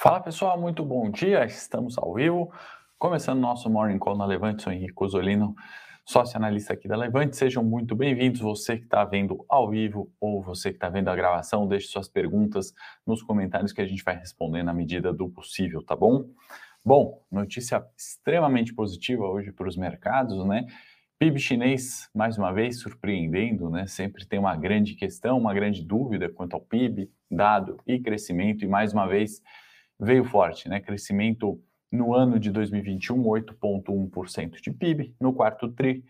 Fala pessoal, muito bom dia. Estamos ao vivo, começando nosso Morning Call na Levante. Sou Henrique Cosolino, sócio analista aqui da Levante. Sejam muito bem-vindos. Você que está vendo ao vivo ou você que está vendo a gravação, deixe suas perguntas nos comentários que a gente vai responder na medida do possível, tá bom? Bom, notícia extremamente positiva hoje para os mercados, né? PIB chinês, mais uma vez, surpreendendo, né? Sempre tem uma grande questão, uma grande dúvida quanto ao PIB, dado e crescimento, e mais uma vez veio forte, né? Crescimento no ano de 2021, 8,1% de PIB, no quarto TRI,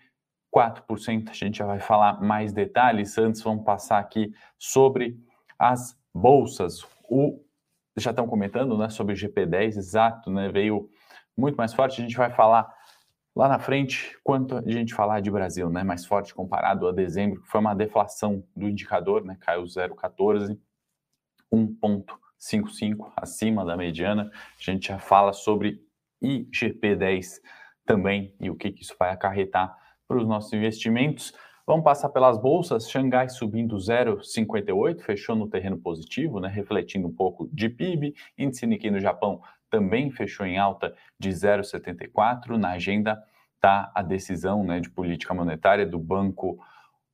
4%. A gente já vai falar mais detalhes. Antes, vamos passar aqui sobre as bolsas. O, já estão comentando né, sobre o GP10, exato, né? Veio muito mais forte. A gente vai falar lá na frente quanto a gente falar de Brasil, né? Mais forte comparado a dezembro, que foi uma deflação do indicador, né? Caiu 0,14, 1 ponto 5,5 acima da mediana. A gente já fala sobre IGP-10 também e o que, que isso vai acarretar para os nossos investimentos. Vamos passar pelas bolsas. Xangai subindo 0,58, fechou no terreno positivo, né, refletindo um pouco de PIB. Índice Nikkei no Japão também fechou em alta de 0,74. Na agenda está a decisão né, de política monetária do Banco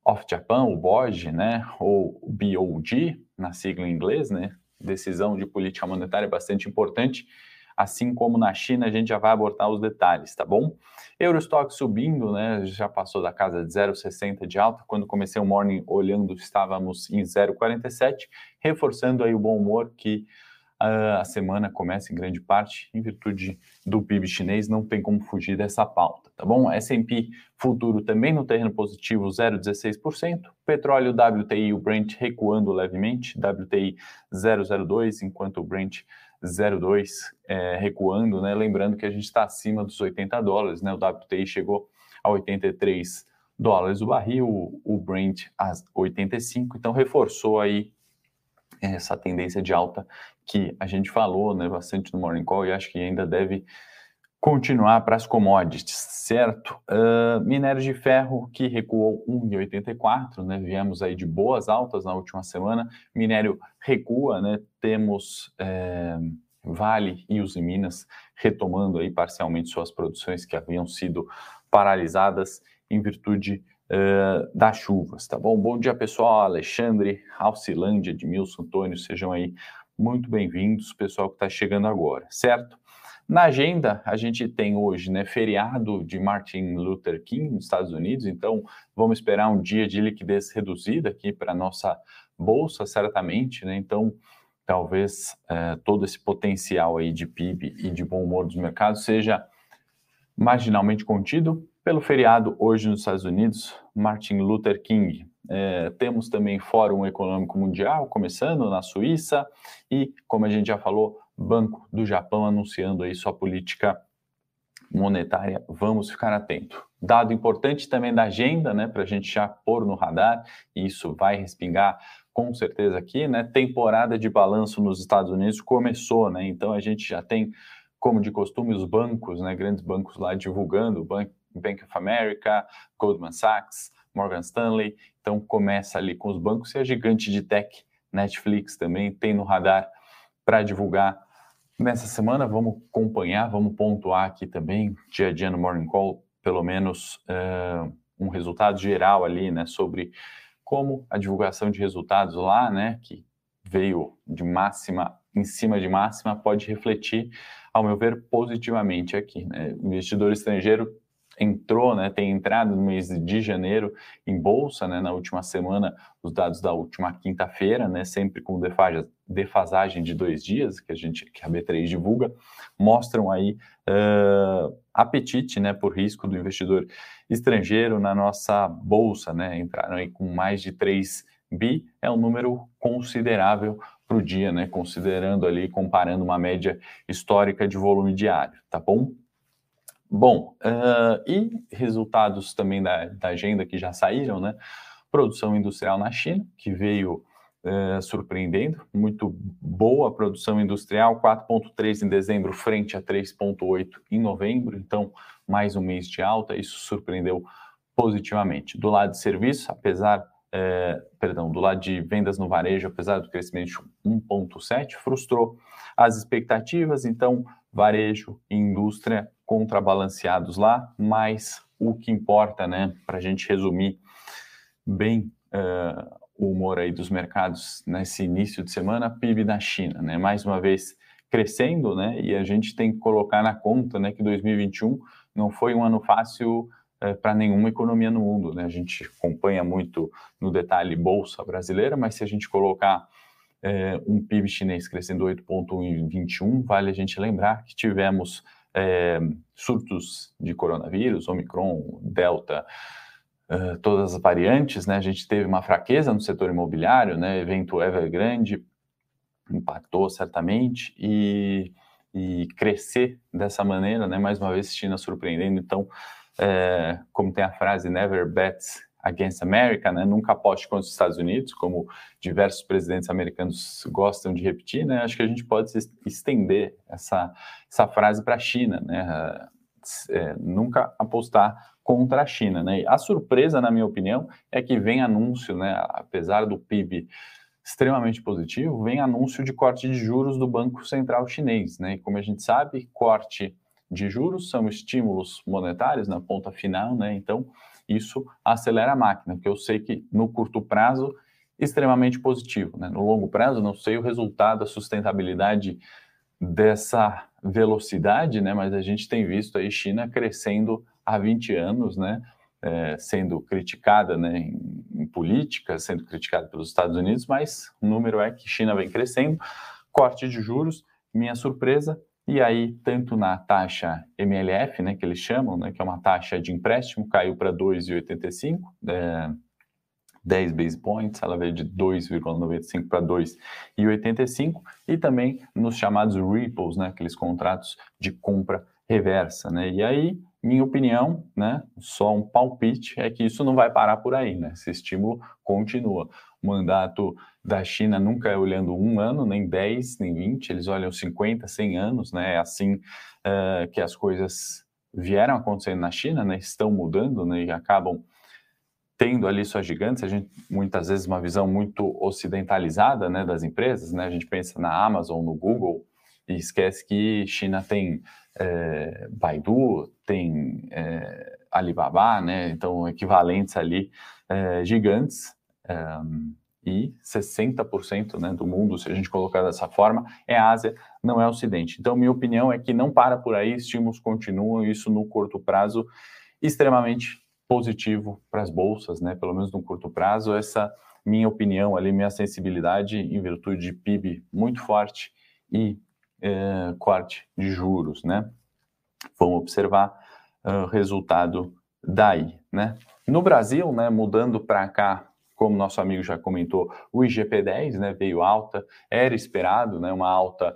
of Japan, o BOJ, né, ou BOD, na sigla em inglês, né, decisão de política monetária bastante importante. Assim como na China, a gente já vai abordar os detalhes, tá bom? Eurostock subindo, né? Já passou da casa de 0,60 de alta. Quando comecei o morning olhando, estávamos em 0,47, reforçando aí o bom humor que a semana começa em grande parte em virtude do PIB chinês, não tem como fugir dessa pauta, tá bom? S&P futuro também no terreno positivo, 0,16%. Petróleo WTI e o Brent recuando levemente, WTI 0,02, enquanto o Brent 0,2 é, recuando, né? Lembrando que a gente está acima dos 80 dólares, né? O WTI chegou a 83 dólares o barril, o Brent a 85, então reforçou aí essa tendência de alta que a gente falou né, bastante no Morning Call e acho que ainda deve continuar para as commodities, certo? Uh, minério de ferro que recuou 1,84, né? Viemos aí de boas altas na última semana. Minério recua, né? Temos é, Vale e Uzi Minas retomando aí parcialmente suas produções que haviam sido paralisadas em virtude uh, das chuvas, tá bom? Bom dia, pessoal. Alexandre, Alcilândia, Edmilson, Antônio, sejam aí muito bem-vindos, pessoal que está chegando agora, certo? Na agenda, a gente tem hoje, né, feriado de Martin Luther King nos Estados Unidos, então vamos esperar um dia de liquidez reduzida aqui para a nossa bolsa, certamente, né? Então, talvez é, todo esse potencial aí de PIB e de bom humor dos mercados seja marginalmente contido pelo feriado hoje nos Estados Unidos, Martin Luther King. É, temos também Fórum Econômico Mundial começando na Suíça e, como a gente já falou, Banco do Japão anunciando aí sua política monetária. Vamos ficar atento. Dado importante também da agenda, né, para a gente já pôr no radar, e isso vai respingar com certeza aqui, né? Temporada de balanço nos Estados Unidos começou, né? Então a gente já tem, como de costume, os bancos, né? Grandes bancos lá divulgando, Bank, of America, Goldman Sachs, Morgan Stanley. Então começa ali com os bancos e a gigante de tech, Netflix também tem no radar para divulgar nessa semana. Vamos acompanhar, vamos pontuar aqui também, dia a dia no Morning Call, pelo menos uh, um resultado geral ali, né, sobre como a divulgação de resultados lá, né, que veio de máxima em cima de máxima, pode refletir, ao meu ver, positivamente aqui. Né? O investidor estrangeiro entrou, né, tem entrado no mês de janeiro em bolsa, né, na última semana, os dados da última quinta-feira, né, sempre com defasagem de dois dias, que a gente, que a B3 divulga, mostram aí uh, apetite, né, por risco do investidor estrangeiro na nossa bolsa, né, entraram aí com mais de 3 bi, é um número considerável para o dia, né, considerando ali, comparando uma média histórica de volume diário, tá bom? Bom, uh, e resultados também da, da, agenda que já saíram, né? Produção industrial na China, que veio uh, surpreendendo, muito boa produção industrial, 4,3 em dezembro, frente a 3,8 em novembro, então mais um mês de alta, isso surpreendeu positivamente. Do lado de serviço, apesar é, perdão, do lado de vendas no varejo, apesar do crescimento de 1,7, frustrou as expectativas, então varejo e indústria contrabalanceados lá, mas o que importa, né, para a gente resumir bem uh, o humor aí dos mercados nesse início de semana, PIB da China, né, mais uma vez crescendo, né, e a gente tem que colocar na conta, né, que 2021 não foi um ano fácil é, para nenhuma economia no mundo. Né? A gente acompanha muito no detalhe bolsa brasileira, mas se a gente colocar é, um PIB chinês crescendo 8,1 em 21, vale a gente lembrar que tivemos é, surtos de coronavírus, Omicron, Delta, uh, todas as variantes, né? A gente teve uma fraqueza no setor imobiliário, né? Evento Evergrande impactou certamente e, e crescer dessa maneira, né? Mais uma vez China surpreendendo, então é, como tem a frase never bet against America, né? nunca aposte contra os Estados Unidos, como diversos presidentes americanos gostam de repetir, né? acho que a gente pode estender essa, essa frase para a China, né? É, nunca apostar contra a China. Né? a surpresa, na minha opinião, é que vem anúncio, né? apesar do PIB extremamente positivo, vem anúncio de corte de juros do Banco Central Chinês. Né? E como a gente sabe, corte de juros, são estímulos monetários na ponta final, né? Então, isso acelera a máquina, porque eu sei que no curto prazo, extremamente positivo, né? No longo prazo, não sei o resultado, a sustentabilidade dessa velocidade, né? Mas a gente tem visto aí China crescendo há 20 anos, né? É, sendo criticada né, em, em, política, sendo criticada pelos Estados Unidos, mas o número é que China vem crescendo, corte de juros, minha surpresa, e aí, tanto na taxa MLF, né, que eles chamam, né, que é uma taxa de empréstimo, caiu para 2,85, é, 10 base points, ela veio de 2,95 para 2,85, e também nos chamados repos, né, aqueles contratos de compra reversa, né? E aí, minha opinião, né, só um palpite, é que isso não vai parar por aí, né? Esse estímulo continua. O mandato da China nunca é olhando um ano, nem 10, nem 20, eles olham 50, 100 anos, né? É assim uh, que as coisas vieram acontecendo na China, né? Estão mudando, né? E acabam tendo ali suas gigantes, a gente muitas vezes uma visão muito ocidentalizada, né, das empresas, né? A gente pensa na Amazon, no Google e esquece que China tem é, Baidu, tem é, Alibaba, né? Então equivalentes ali é, gigantes e 60% né, do mundo, se a gente colocar dessa forma, é Ásia, não é Ocidente. Então, minha opinião é que não para por aí, estímulos continuam, isso no curto prazo, extremamente positivo para as bolsas, né? Pelo menos no curto prazo, essa minha opinião ali, minha sensibilidade em virtude de PIB muito forte e é, corte de juros, né? Vamos observar o uh, resultado daí, né? No Brasil, né, mudando para cá como nosso amigo já comentou, o IGP-10 né, veio alta, era esperado né, uma alta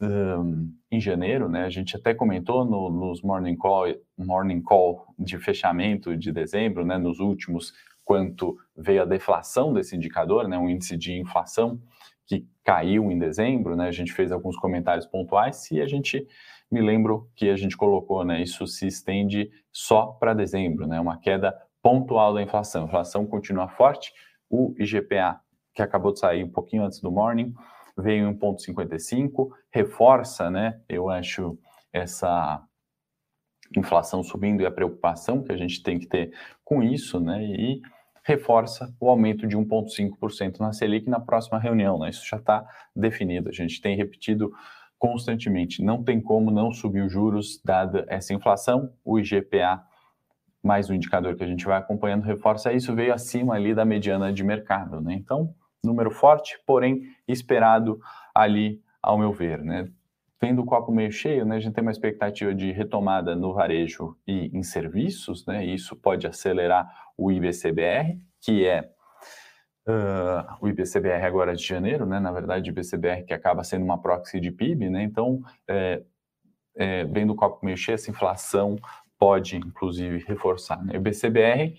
um, em janeiro, né, a gente até comentou no, nos morning call, morning call de fechamento de dezembro, né, nos últimos, quanto veio a deflação desse indicador, né, um índice de inflação que caiu em dezembro, né, a gente fez alguns comentários pontuais e a gente me lembro que a gente colocou, né, isso se estende só para dezembro, né, uma queda pontual da inflação. A inflação continua forte. O IGPA, que acabou de sair um pouquinho antes do morning, veio em 1,55, reforça, né? Eu acho essa inflação subindo e a preocupação que a gente tem que ter com isso, né? E reforça o aumento de 1,5% na Selic na próxima reunião, né? Isso já está definido. A gente tem repetido constantemente. Não tem como não subir os juros dada essa inflação. O IGPA mais um indicador que a gente vai acompanhando reforça isso, veio acima ali da mediana de mercado, né? Então, número forte, porém esperado ali, ao meu ver, né? Tendo o copo meio cheio, né, a gente tem uma expectativa de retomada no varejo e em serviços, né? E isso pode acelerar o IBCBR, que é uh, o IBCBR agora de janeiro, né? Na verdade, o IBCBR que acaba sendo uma proxy de PIB, né? Então, é, é, vendo o copo cheio, essa inflação pode, inclusive, reforçar. Né? O BCBR,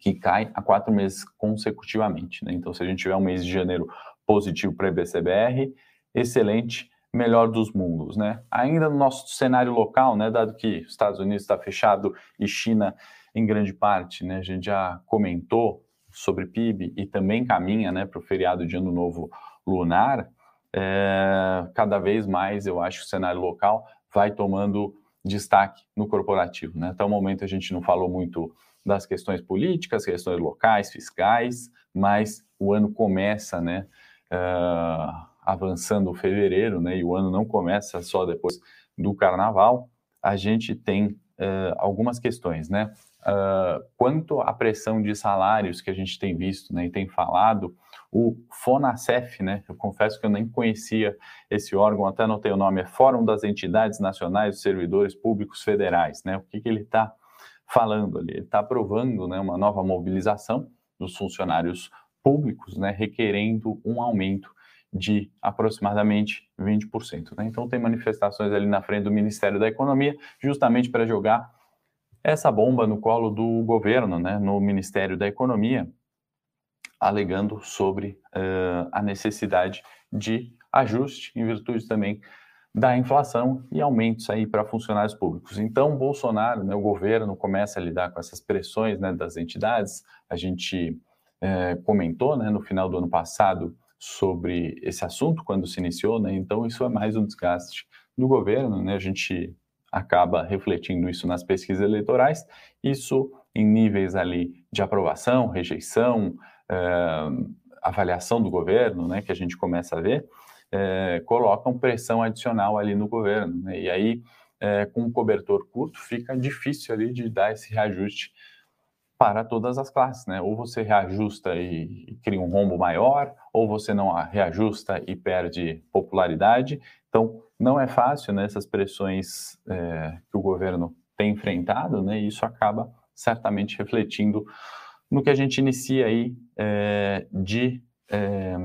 que cai há quatro meses consecutivamente. Né? Então, se a gente tiver um mês de janeiro positivo para IBCBR, excelente, melhor dos mundos. Né? Ainda no nosso cenário local, né, dado que Estados Unidos está fechado e China em grande parte, né, a gente já comentou sobre PIB e também caminha né, para o feriado de Ano Novo Lunar, é, cada vez mais eu acho que o cenário local vai tomando destaque no corporativo. Né? Até o momento a gente não falou muito das questões políticas, questões locais, fiscais, mas o ano começa, né, uh, avançando fevereiro, né, e o ano não começa só depois do carnaval, a gente tem uh, algumas questões, né, uh, quanto à pressão de salários que a gente tem visto, né, e tem falado, o FONACEF, né, eu confesso que eu nem conhecia esse órgão, até anotei o nome, é Fórum das Entidades Nacionais dos Servidores Públicos Federais, né, o que, que ele está falando ali? Ele está aprovando né, uma nova mobilização dos funcionários públicos, né, requerendo um aumento de aproximadamente 20%. Né? Então, tem manifestações ali na frente do Ministério da Economia, justamente para jogar essa bomba no colo do governo, né, no Ministério da Economia, alegando sobre uh, a necessidade de ajuste, em virtude também da inflação e aumentos aí para funcionários públicos. Então, Bolsonaro, né, o governo, começa a lidar com essas pressões né, das entidades. A gente é, comentou né, no final do ano passado sobre esse assunto, quando se iniciou, né, então isso é mais um desgaste do governo. Né, a gente acaba refletindo isso nas pesquisas eleitorais, isso em níveis ali de aprovação, rejeição, é, avaliação do governo, né, que a gente começa a ver é, colocam pressão adicional ali no governo. Né? E aí, é, com um cobertor curto, fica difícil ali de dar esse reajuste para todas as classes, né? Ou você reajusta e, e cria um rombo maior, ou você não reajusta e perde popularidade. Então, não é fácil, né? Essas pressões é, que o governo tem enfrentado, né? E isso acaba certamente refletindo no que a gente inicia aí é, de é,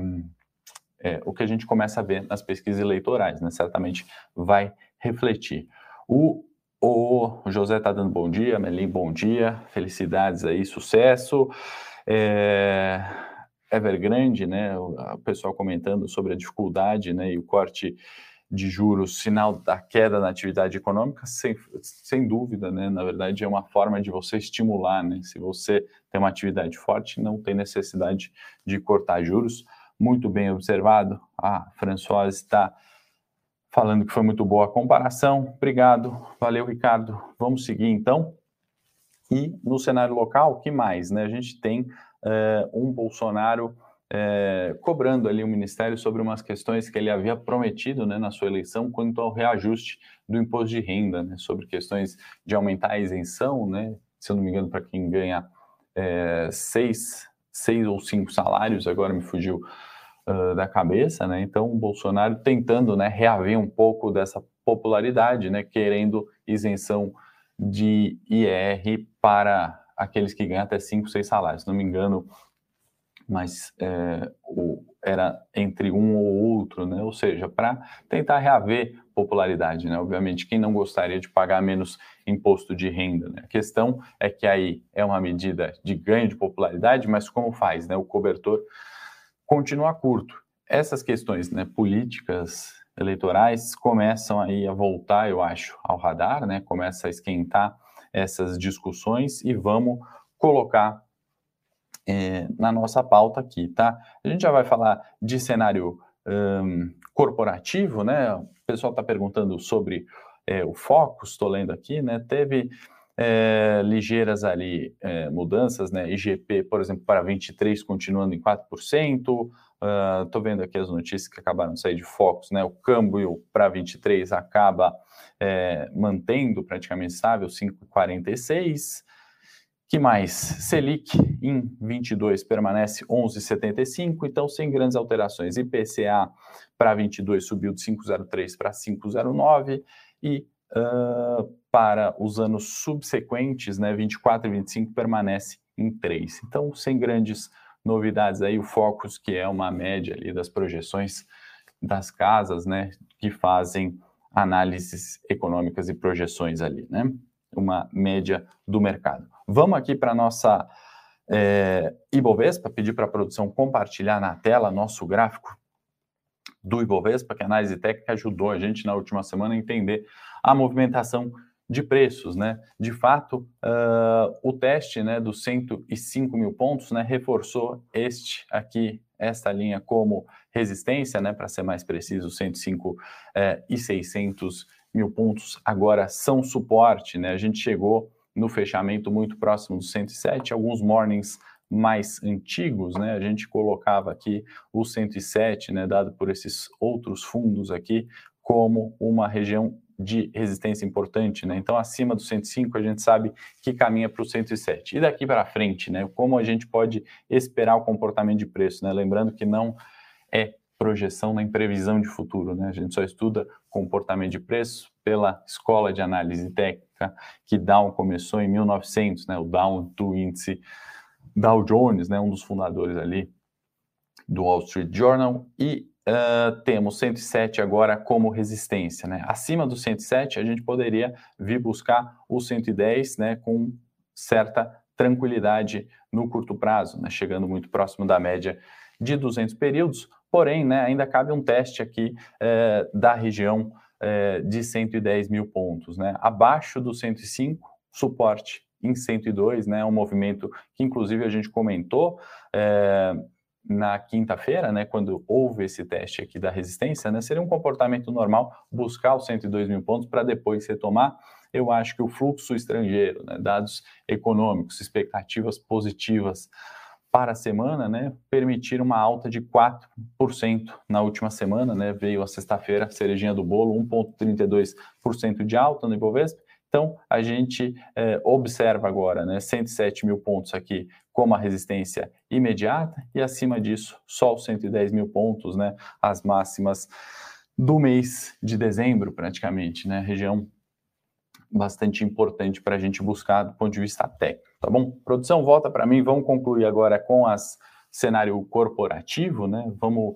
é, o que a gente começa a ver nas pesquisas eleitorais, né? Certamente vai refletir. O, o José está dando bom dia, Melim, bom dia, felicidades aí, sucesso. É, Evergrande, né? O pessoal comentando sobre a dificuldade, né? E o corte de juros, sinal da queda na atividade econômica, sem, sem dúvida, né? Na verdade, é uma forma de você estimular, né? Se você tem uma atividade forte, não tem necessidade de cortar juros muito bem observado. A Françoise está falando que foi muito boa a comparação. Obrigado, valeu, Ricardo. Vamos seguir então. E no cenário local, o que mais? Né? A gente tem é, um Bolsonaro é, cobrando ali o Ministério sobre umas questões que ele havia prometido né, na sua eleição quanto ao reajuste do imposto de renda, né, sobre questões de aumentar a isenção, né, se eu não me engano, para quem ganha é, seis, seis ou cinco salários, agora me fugiu uh, da cabeça, né? Então, o Bolsonaro tentando, né, reaver um pouco dessa popularidade, né, querendo isenção de IR para aqueles que ganham até 5, 6 salários. Se não me engano, mas é, o, era entre um ou outro, né? Ou seja, para tentar reaver popularidade, né? Obviamente, quem não gostaria de pagar menos imposto de renda, né? A questão é que aí é uma medida de ganho de popularidade, mas como faz, né? O cobertor continua curto. Essas questões né, políticas eleitorais começam aí a voltar, eu acho, ao radar, né? Começa a esquentar essas discussões e vamos colocar é, na nossa pauta aqui, tá? A gente já vai falar de cenário um, corporativo, né? O pessoal está perguntando sobre é, o foco, estou lendo aqui, né? Teve é, ligeiras ali é, mudanças, né? IGP, por exemplo, para 23 continuando em 4%. Estou uh, vendo aqui as notícias que acabaram de sair de focos, né? O câmbio para 23 acaba é, mantendo praticamente estável 5,46. Que mais? Selic em 22 permanece 11,75, então sem grandes alterações. IPCA para 22 subiu de 5,03 para 5,09 e uh, para os anos subsequentes, né, 24 e 25, permanece em 3. Então, sem grandes novidades aí, o Focus, que é uma média ali das projeções das casas, né, que fazem análises econômicas e projeções ali, né, uma média do mercado. Vamos aqui para a nossa é, Ibovespa, pedir para a produção compartilhar na tela nosso gráfico do Ibovespa, que a análise técnica ajudou a gente na última semana a entender a movimentação de preços, né? De fato, uh, o teste, né, dos 105 mil pontos, né, reforçou este aqui, esta linha como resistência, né, para ser mais preciso, 105 eh, e 600 mil pontos agora são suporte, né? A gente chegou no fechamento muito próximo dos 107, alguns mornings mais antigos, né? A gente colocava aqui o 107, né, dado por esses outros fundos aqui, como uma região de resistência importante, né? Então, acima do 105, a gente sabe que caminha para o 107. E daqui para frente, né? Como a gente pode esperar o comportamento de preço, né? Lembrando que não é projeção nem previsão de futuro, né? A gente só estuda comportamento de preço pela escola de análise técnica que Dow começou em 1900, né? O Dow do índice Dow Jones, né? Um dos fundadores ali do Wall Street Journal e uh, temos 107 agora como resistência, né? Acima do 107 a gente poderia vir buscar o 110, né? Com certa tranquilidade no curto prazo, né? Chegando muito próximo da média de 200 períodos, porém, né, ainda cabe um teste aqui é, da região é, de 110 mil pontos, né, abaixo do 105, suporte em 102, né, um movimento que inclusive a gente comentou é, na quinta-feira, né, quando houve esse teste aqui da resistência, né, seria um comportamento normal buscar os 102 mil pontos para depois retomar. Eu acho que o fluxo estrangeiro, né, dados econômicos, expectativas positivas para a semana, né, permitir uma alta de 4% na última semana, né, veio a sexta-feira, cerejinha do bolo, 1,32% de alta no Ibovespa, então, a gente é, observa agora né, 107 mil pontos aqui como a resistência imediata e acima disso só os 110 mil pontos, né, as máximas do mês de dezembro praticamente, né, região bastante importante para a gente buscar do ponto de vista técnico, tá bom? Produção, volta para mim, vamos concluir agora com as cenário corporativo, né? Vamos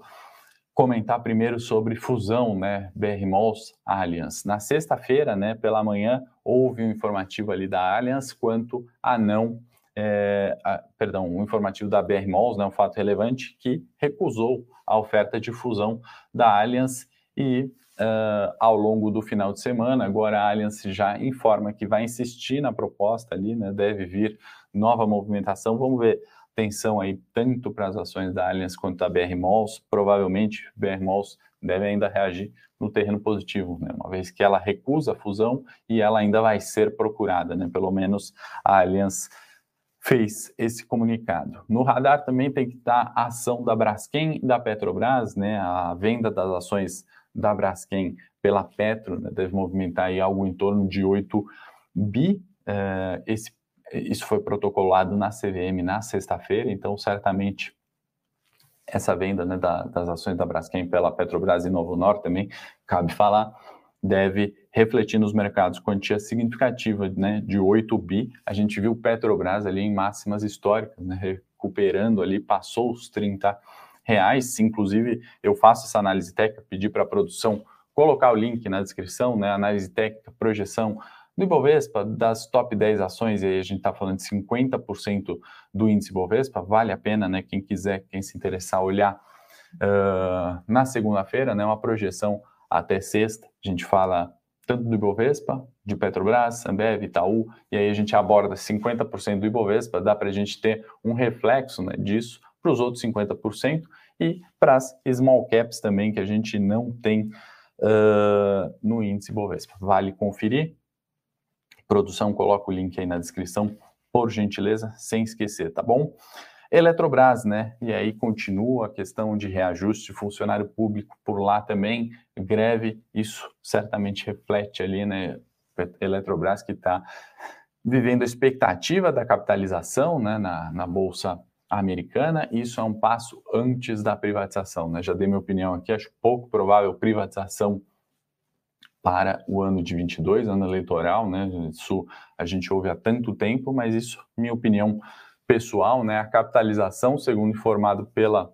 comentar primeiro sobre fusão, né, BR Malls Allianz. Na sexta-feira, né, pela manhã, houve um informativo ali da Allianz quanto a não, é, a, perdão, um informativo da BR Malls, né, um fato relevante, que recusou a oferta de fusão da Allianz e uh, ao longo do final de semana. Agora a Allianz já informa que vai insistir na proposta ali, né? Deve vir nova movimentação. Vamos ver atenção aí tanto para as ações da Allianz quanto da BR Malls. Provavelmente BR Malls deve ainda reagir no terreno positivo, né? uma vez que ela recusa a fusão e ela ainda vai ser procurada, né? pelo menos a Allianz fez esse comunicado. No radar também tem que estar a ação da Braskem e da Petrobras, né? a venda das ações da Braskem pela Petro, né, deve movimentar aí algo em torno de 8 bi. Uh, esse, isso foi protocolado na CVM na sexta-feira, então certamente essa venda né, da, das ações da Braskem pela Petrobras e Novo Norte também, cabe falar, deve refletir nos mercados quantia significativa né, de 8 bi. A gente viu Petrobras ali em máximas históricas, né, recuperando ali, passou os 30 reais. Inclusive, eu faço essa análise técnica, pedi para a produção colocar o link na descrição, né? Análise técnica, projeção do Ibovespa, das top 10 ações, e aí a gente está falando de 50% do índice Ibovespa, vale a pena, né? Quem quiser, quem se interessar, olhar uh, na segunda-feira, né? Uma projeção até sexta, a gente fala tanto do Ibovespa, de Petrobras, Ambev, Itaú, e aí a gente aborda 50% do Ibovespa, dá para a gente ter um reflexo né, disso para os outros 50% e para as small caps também, que a gente não tem uh, no índice Bovespa. Vale conferir. Produção, coloca o link aí na descrição, por gentileza, sem esquecer, tá bom? Eletrobras, né? E aí continua a questão de reajuste, funcionário público por lá também, greve, isso certamente reflete ali, né? Eletrobras que está vivendo a expectativa da capitalização né, na, na Bolsa americana, isso é um passo antes da privatização. Né? Já dei minha opinião aqui, acho pouco provável privatização para o ano de 22, ano eleitoral, né? Isso a gente ouve há tanto tempo, mas isso, minha opinião pessoal, né? A capitalização, segundo informado pela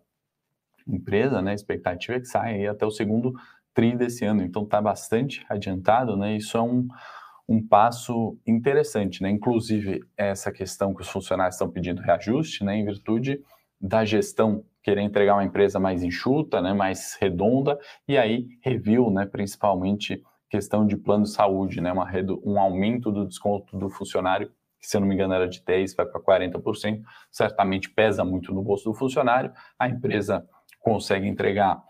empresa, né? A expectativa é que saia até o segundo tri desse ano, então está bastante adiantado, né? Isso é um, um passo interessante, né? Inclusive essa questão que os funcionários estão pedindo reajuste, né? Em virtude da gestão querer entregar uma empresa mais enxuta, né? Mais redonda e aí reviu, né? Principalmente questão de plano de saúde, né? Uma, um aumento do desconto do funcionário, que se eu não me engano era de 10%, vai para 40%, certamente pesa muito no bolso do funcionário. A empresa consegue entregar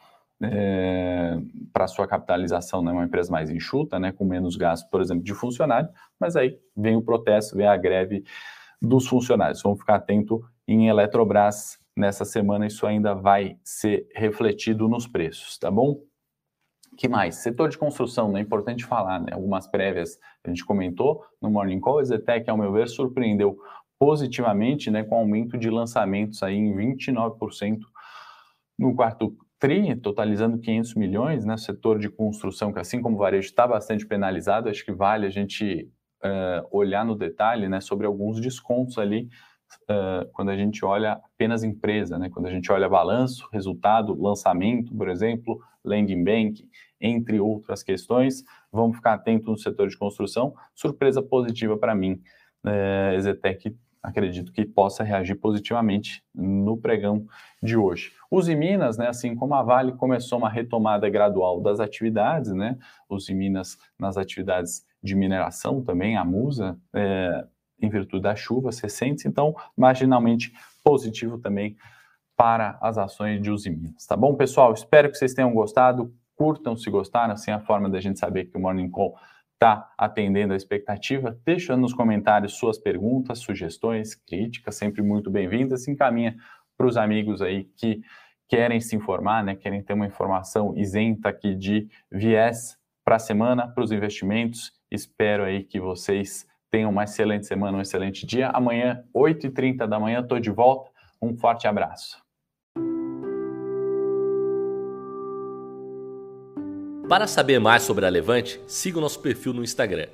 é, para sua capitalização, né, uma empresa mais enxuta, né, com menos gasto, por exemplo, de funcionário, mas aí vem o protesto, vem a greve dos funcionários. Vamos ficar atento em Eletrobras nessa semana, isso ainda vai ser refletido nos preços, tá bom? Que mais? Setor de construção, né? é importante falar, né? Algumas prévias a gente comentou no Morning Call, a Zetec, ao meu ver, surpreendeu positivamente, né? Com aumento de lançamentos aí em 29% no quarto TRI, totalizando 500 milhões, né? Setor de construção, que assim como o varejo está bastante penalizado, acho que vale a gente uh, olhar no detalhe, né? Sobre alguns descontos ali, uh, quando a gente olha apenas empresa, né? Quando a gente olha balanço, resultado, lançamento, por exemplo, landing bank, entre outras questões. Vamos ficar atento no setor de construção. Surpresa positiva para mim. Uh, acredito que possa reagir positivamente no pregão de hoje. Os Minas, né, assim como a Vale, começou uma retomada gradual das atividades, né? Minas nas atividades de mineração também, a Musa, é, em virtude das chuvas recentes, então marginalmente positivo também para as ações de Usiminas. Tá bom, pessoal? Espero que vocês tenham gostado. Curtam se gostaram, assim é a forma da gente saber que o Morning Call está atendendo a expectativa, deixa nos comentários suas perguntas, sugestões, críticas, sempre muito bem-vindas. Encaminha para os amigos aí que querem se informar, né, querem ter uma informação isenta aqui de viés para a semana, para os investimentos. Espero aí que vocês tenham uma excelente semana, um excelente dia. Amanhã, 8h30 da manhã, estou de volta. Um forte abraço. Para saber mais sobre a Levante, siga o nosso perfil no Instagram,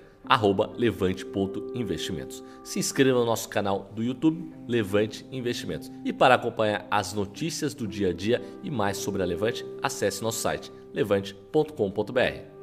levante.investimentos. Se inscreva no nosso canal do YouTube, Levante Investimentos. E para acompanhar as notícias do dia a dia e mais sobre a Levante, acesse nosso site levante.com.br.